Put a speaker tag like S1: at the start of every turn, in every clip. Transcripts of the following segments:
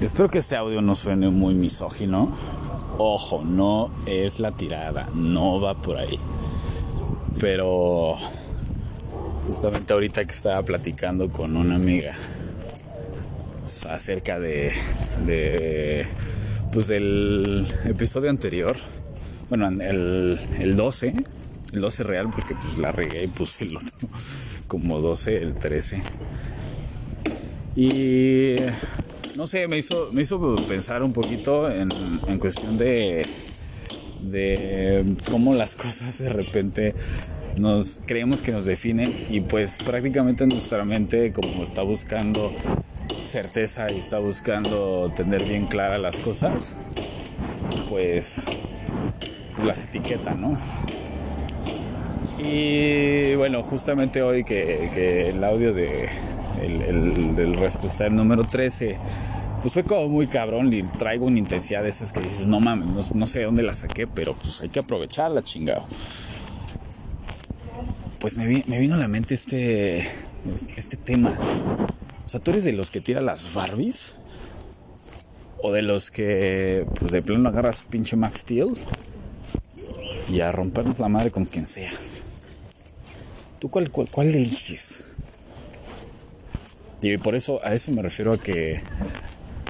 S1: Espero que este audio no suene muy misógino. Ojo, no es la tirada, no va por ahí. Pero justamente ahorita que estaba platicando con una amiga acerca de, de pues del episodio anterior, bueno, el, el 12, el 12 real porque pues la regué y puse el otro como 12, el 13. Y no sé, me hizo, me hizo pensar un poquito en, en cuestión de, de cómo las cosas de repente nos creemos que nos definen y pues prácticamente nuestra mente como está buscando certeza y está buscando tener bien claras las cosas, pues las etiqueta, ¿no? Y bueno, justamente hoy que, el audio de el, respuesta del número 13 pues fue como muy cabrón y traigo una intensidad de esas que dices, no mames, no, sé de dónde la saqué, pero pues hay que aprovecharla, chingado. Pues me, vino a la mente este, este tema. O sea, ¿tú eres de los que tira las Barbies? ¿O de los que, pues de plano agarras su pinche Max Steel? Y a rompernos la madre con quien sea. ¿Tú cuál, cuál, cuál eliges? Y por eso, a eso me refiero a que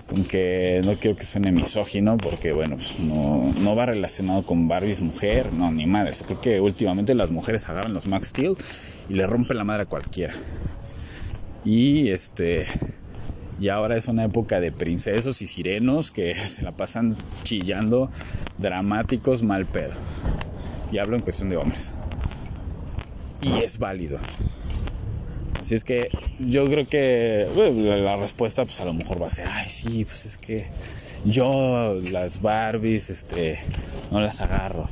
S1: con que no quiero que suene misógino, porque bueno, pues no, no, va relacionado con Barbies mujer, no, ni madres. Creo que últimamente las mujeres agarran los Max Steel y le rompen la madre a cualquiera. Y este. Y ahora es una época de princesos y sirenos que se la pasan chillando, dramáticos, mal pedo. Y hablo en cuestión de hombres. Y es válido. Así es que yo creo que la respuesta pues a lo mejor va a ser, ay sí, pues es que yo las Barbies este no las agarro.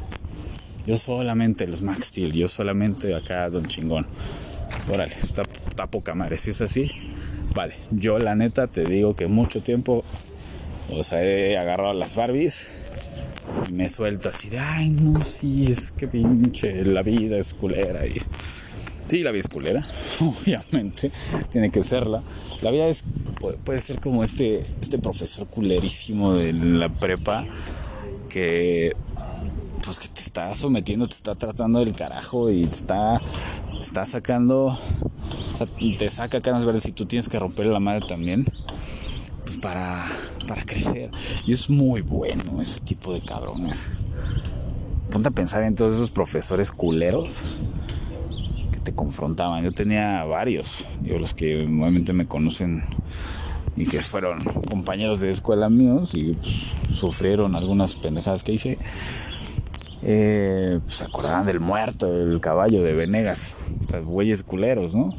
S1: Yo solamente los Max Steel, yo solamente acá Don Chingón. Órale, está, está poca madre, si es así, vale. Yo la neta te digo que mucho tiempo o sea, he agarrado las Barbies y me suelto así de, ay no, sí, es que pinche la vida es culera y Sí, la vida es culera, obviamente, tiene que serla. La vida es, puede, ser como este, este profesor culerísimo de la prepa que, pues que te está sometiendo, te está tratando del carajo y te está, está sacando, te saca canas verdes y tú tienes que romper la madre también, pues para, para crecer. Y es muy bueno ese tipo de cabrones. Ponte a pensar en todos esos profesores culeros confrontaban. Yo tenía varios, yo los que normalmente me conocen y que fueron compañeros de escuela míos y pues, sufrieron algunas pendejadas que hice. Eh, pues acordaban del muerto, el caballo de Venegas, o güeyes culeros, ¿no?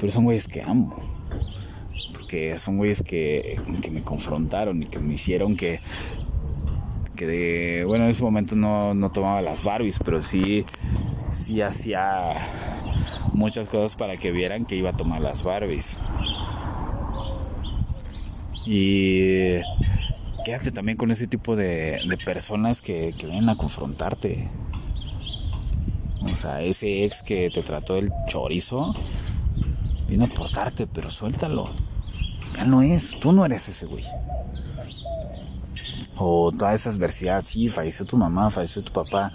S1: Pero son güeyes que amo. Porque son güeyes que, que me confrontaron y que me hicieron que, que de, bueno, en ese momento no, no tomaba las Barbies, pero sí sí hacía muchas cosas para que vieran que iba a tomar las Barbies. Y quédate también con ese tipo de, personas que, vienen a confrontarte. O sea, ese ex que te trató el chorizo, vino a portarte, pero suéltalo. Ya no es, tú no eres ese güey. O todas esas adversidades, sí, falleció tu mamá, falleció tu papá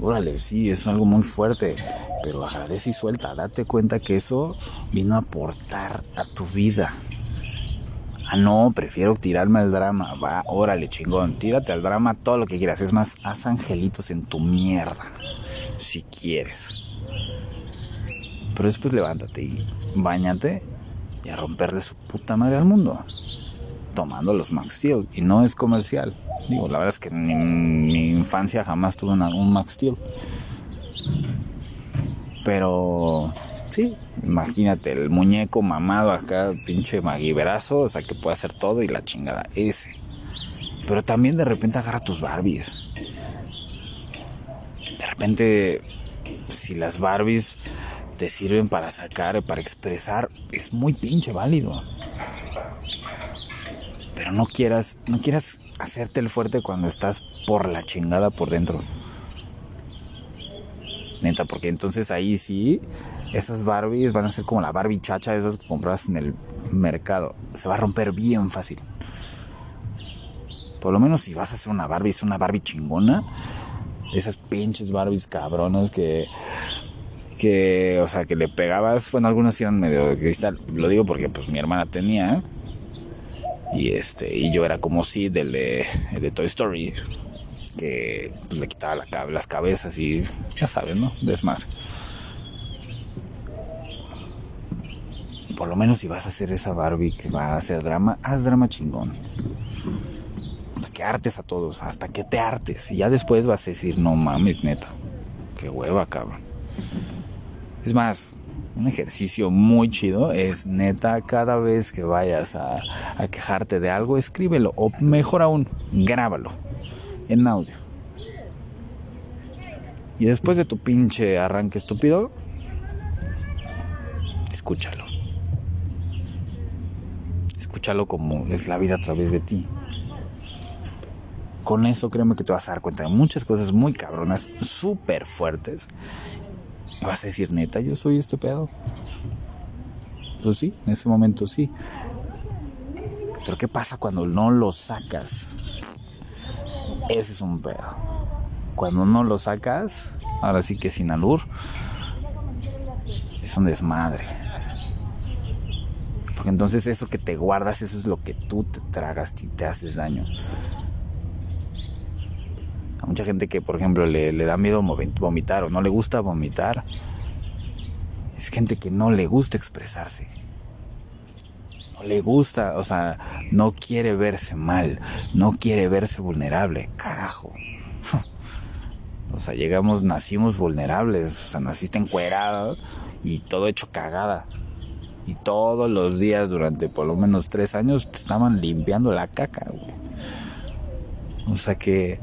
S1: órale, sí, es algo muy fuerte, pero agradece y suelta, date cuenta que eso vino a aportar a tu vida. Ah, no, prefiero tirarme al drama. Va, órale, chingón, tírate al drama todo lo que quieras. Es más, haz angelitos en tu mierda, si quieres. Pero después levántate y bañate y a romperle su puta madre al mundo tomando los Max Steel y no es comercial. Digo, la verdad es que en mi, infancia jamás tuve un Max Steel. Pero sí, imagínate el muñeco mamado acá, pinche maguiberazo, o sea que puede hacer todo y la chingada ese. Pero también de repente agarra tus Barbies. De repente, si las Barbies te sirven para sacar, para expresar, es muy pinche válido no quieras, no quieras hacerte el fuerte cuando estás por la chingada por dentro. Neta, porque entonces ahí sí, esas Barbies van a ser como la Barbie chacha, esas que compras en el mercado. Se va a romper bien fácil. Por lo menos si vas a hacer una Barbie, es una Barbie chingona. Esas pinches Barbies cabronas que que, o sea, que le pegabas, bueno, algunas eran medio de cristal, lo digo porque pues mi hermana tenía, y este, y yo era como si del de, de Toy Story, que pues le quitaba la, las cabezas y ya sabes, ¿no? Desmar. Por lo menos si vas a hacer esa Barbie que va a hacer drama, haz drama chingón. Hasta que hartes a todos, hasta que te hartes. Y ya después vas a decir, no mames, neta. Qué hueva, cabrón. Es más, un ejercicio muy chido es neta cada vez que vayas a, quejarte de algo, escríbelo o mejor aún, grábalo en audio. Y después de tu pinche arranque estúpido, escúchalo. Escúchalo como es la vida a través de ti. Con eso créeme que te vas a dar cuenta de muchas cosas muy cabronas, súper fuertes vas a decir, neta, yo soy este pedo. Pues sí, en ese momento sí. Pero ¿qué pasa cuando no lo sacas? Ese es un pedo. Cuando no lo sacas, ahora sí que sin alur, es un desmadre. Porque entonces eso que te guardas, eso es lo que tú te tragas y te haces daño mucha gente que, por ejemplo, le, da miedo vomitar o no le gusta vomitar. Es gente que no le gusta expresarse. No le gusta, o sea, no quiere verse mal, no quiere verse vulnerable. Carajo. O sea, llegamos, nacimos vulnerables, o sea, naciste encuerado y todo hecho cagada. Y todos los días durante por lo menos tres años te estaban limpiando la caca, güey. O sea que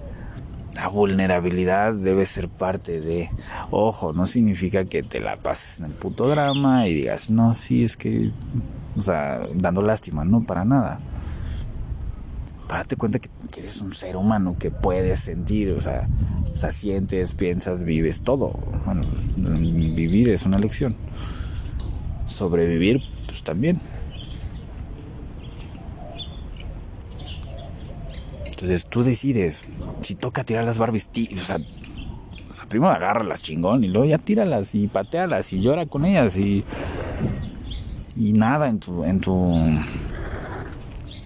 S1: la vulnerabilidad debe ser parte de, ojo, no significa que te la pases en el puto drama y digas, no, sí, es que, o sea, dando lástima, no, para nada. Para darte cuenta que, eres un ser humano que puedes sentir, o sea, o sea, sientes, piensas, vives todo. Bueno, vivir es una lección. Sobrevivir, pues también. Entonces tú decides si toca tirar las Barbies, o sea, o sea, primero agárralas chingón y luego ya tíralas y patealas y llora con ellas y y nada en tu en tu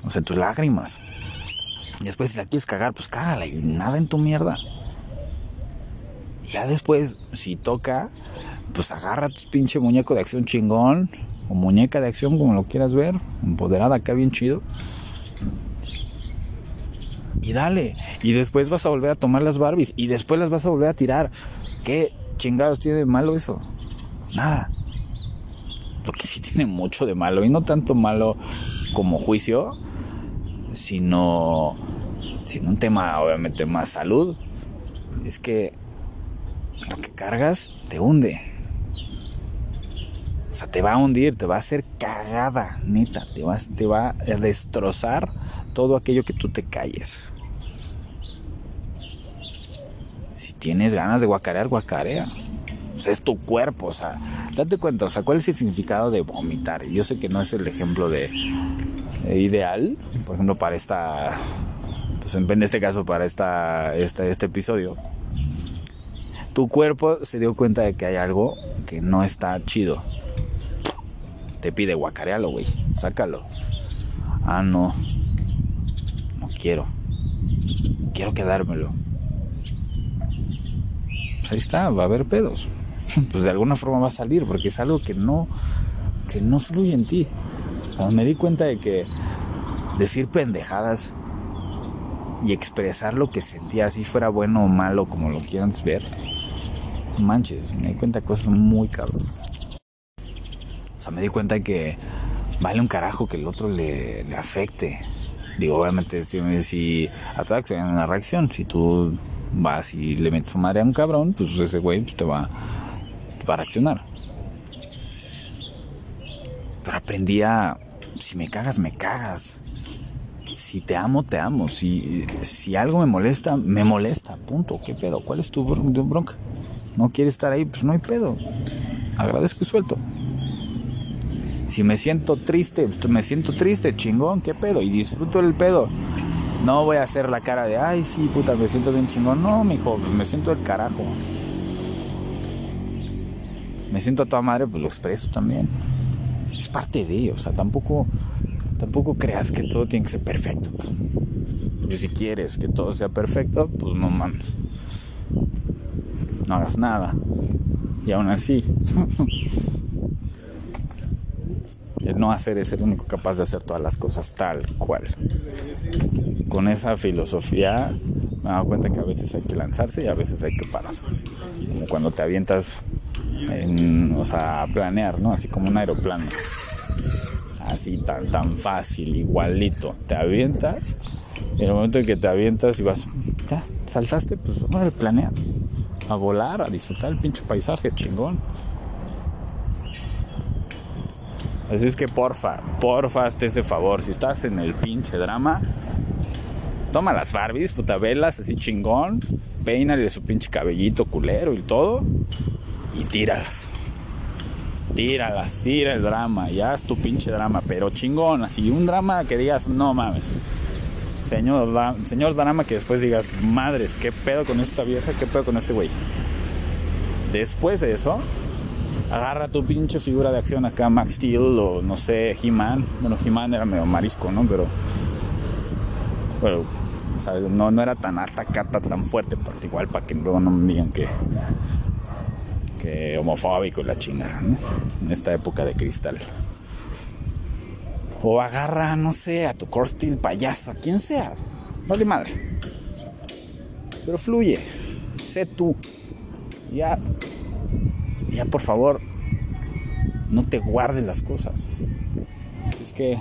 S1: o sea, en tus lágrimas. Y después si la quieres cagar, pues cágala y nada en tu mierda. Ya después, si toca, pues agarra tu pinche muñeco de acción chingón o muñeca de acción como lo quieras ver, empoderada acá bien chido y dale. Y después vas a volver a tomar las Barbies y después las vas a volver a tirar. ¿Qué chingados tiene de malo eso? Nada. Lo que sí tiene mucho de malo, y no tanto malo como juicio, sino, sino un tema obviamente más salud, es que lo que cargas te hunde. O sea, te va a hundir, te va a hacer cagada, neta, te va, te va a destrozar todo aquello que tú te calles. Si tienes ganas de guacarear, guacarea. O sea, es tu cuerpo, o sea, date cuenta, o sea, ¿cuál es el significado de vomitar? Yo sé que no es el ejemplo de, ideal, por ejemplo, para esta, pues en este caso, para esta, este, este episodio. Tu cuerpo se dio cuenta de que hay algo que no está chido. Te pide guacarealo, güey, sácalo. Ah, no, quiero. Quiero quedármelo. Pues ahí está, va a haber pedos. Pues de alguna forma va a salir, porque es algo que no, que no fluye en ti. Cuando me di cuenta de que decir pendejadas y expresar lo que sentía, así fuera bueno o malo, como lo quieran ver, manches, me di cuenta de cosas muy cabronas. O sea, me di cuenta de que vale un carajo que el otro le, le afecte Digo, obviamente, si, si en una reacción, si tú vas y le metes madre a un cabrón, pues ese güey pues, te, va, a reaccionar. Pero aprendí a, si me cagas, me cagas. Si te amo, te amo. Si, si algo me molesta, me molesta. Punto. ¿Qué pedo? ¿Cuál es tu bronca? No quieres estar ahí, pues no hay pedo. Agradezco y suelto. Si me siento triste, pues, me siento triste, chingón, qué pedo, y disfruto el pedo. No voy a hacer la cara de, ay, sí, puta, me siento bien chingón. No, mijo, me siento el carajo. Me siento a toda madre, pues lo expreso también. Es parte de, ello, o sea, tampoco, tampoco creas que todo tiene que ser perfecto. Y si quieres que todo sea perfecto, pues no mames. No hagas nada. Y aún así, el no hacer es el único capaz de hacer todas las cosas tal cual. Con esa filosofía me he dado cuenta que a veces hay que lanzarse y a veces hay que parar. Como cuando te avientas, en, o sea, a planear, ¿no? Así como un aeroplano. Así tan, tan fácil, igualito. Te avientas y en el momento en que te avientas y vas, ya, saltaste, pues vamos a planear. A volar, a disfrutar el pinche paisaje, chingón. Así es que porfa, porfa, hazte ese favor. Si estás en el pinche drama, toma las Barbies, puta velas, así chingón. Peínale su pinche cabellito culero y todo. Y tíralas. Tíralas, tira el drama. Ya es tu pinche drama, pero chingón. Así un drama que digas, no mames. Señor, señor drama que después digas, madres, ¿qué pedo con esta vieja? ¿Qué pedo con este güey? Después de eso, agarra tu pinche figura de acción acá, Max Steel o no sé, He-Man. Bueno, He-Man era medio marisco, ¿no? Pero, bueno, No, no era tan atacata, tan fuerte, pero igual para que luego no me digan que, que homofóbico la chingada, ¿no? En esta época de cristal. O agarra, no sé, a tu core steel payaso, a quien sea. Vale madre. Pero fluye. Sé tú. Ya ya por favor, no te guardes las cosas. Es que...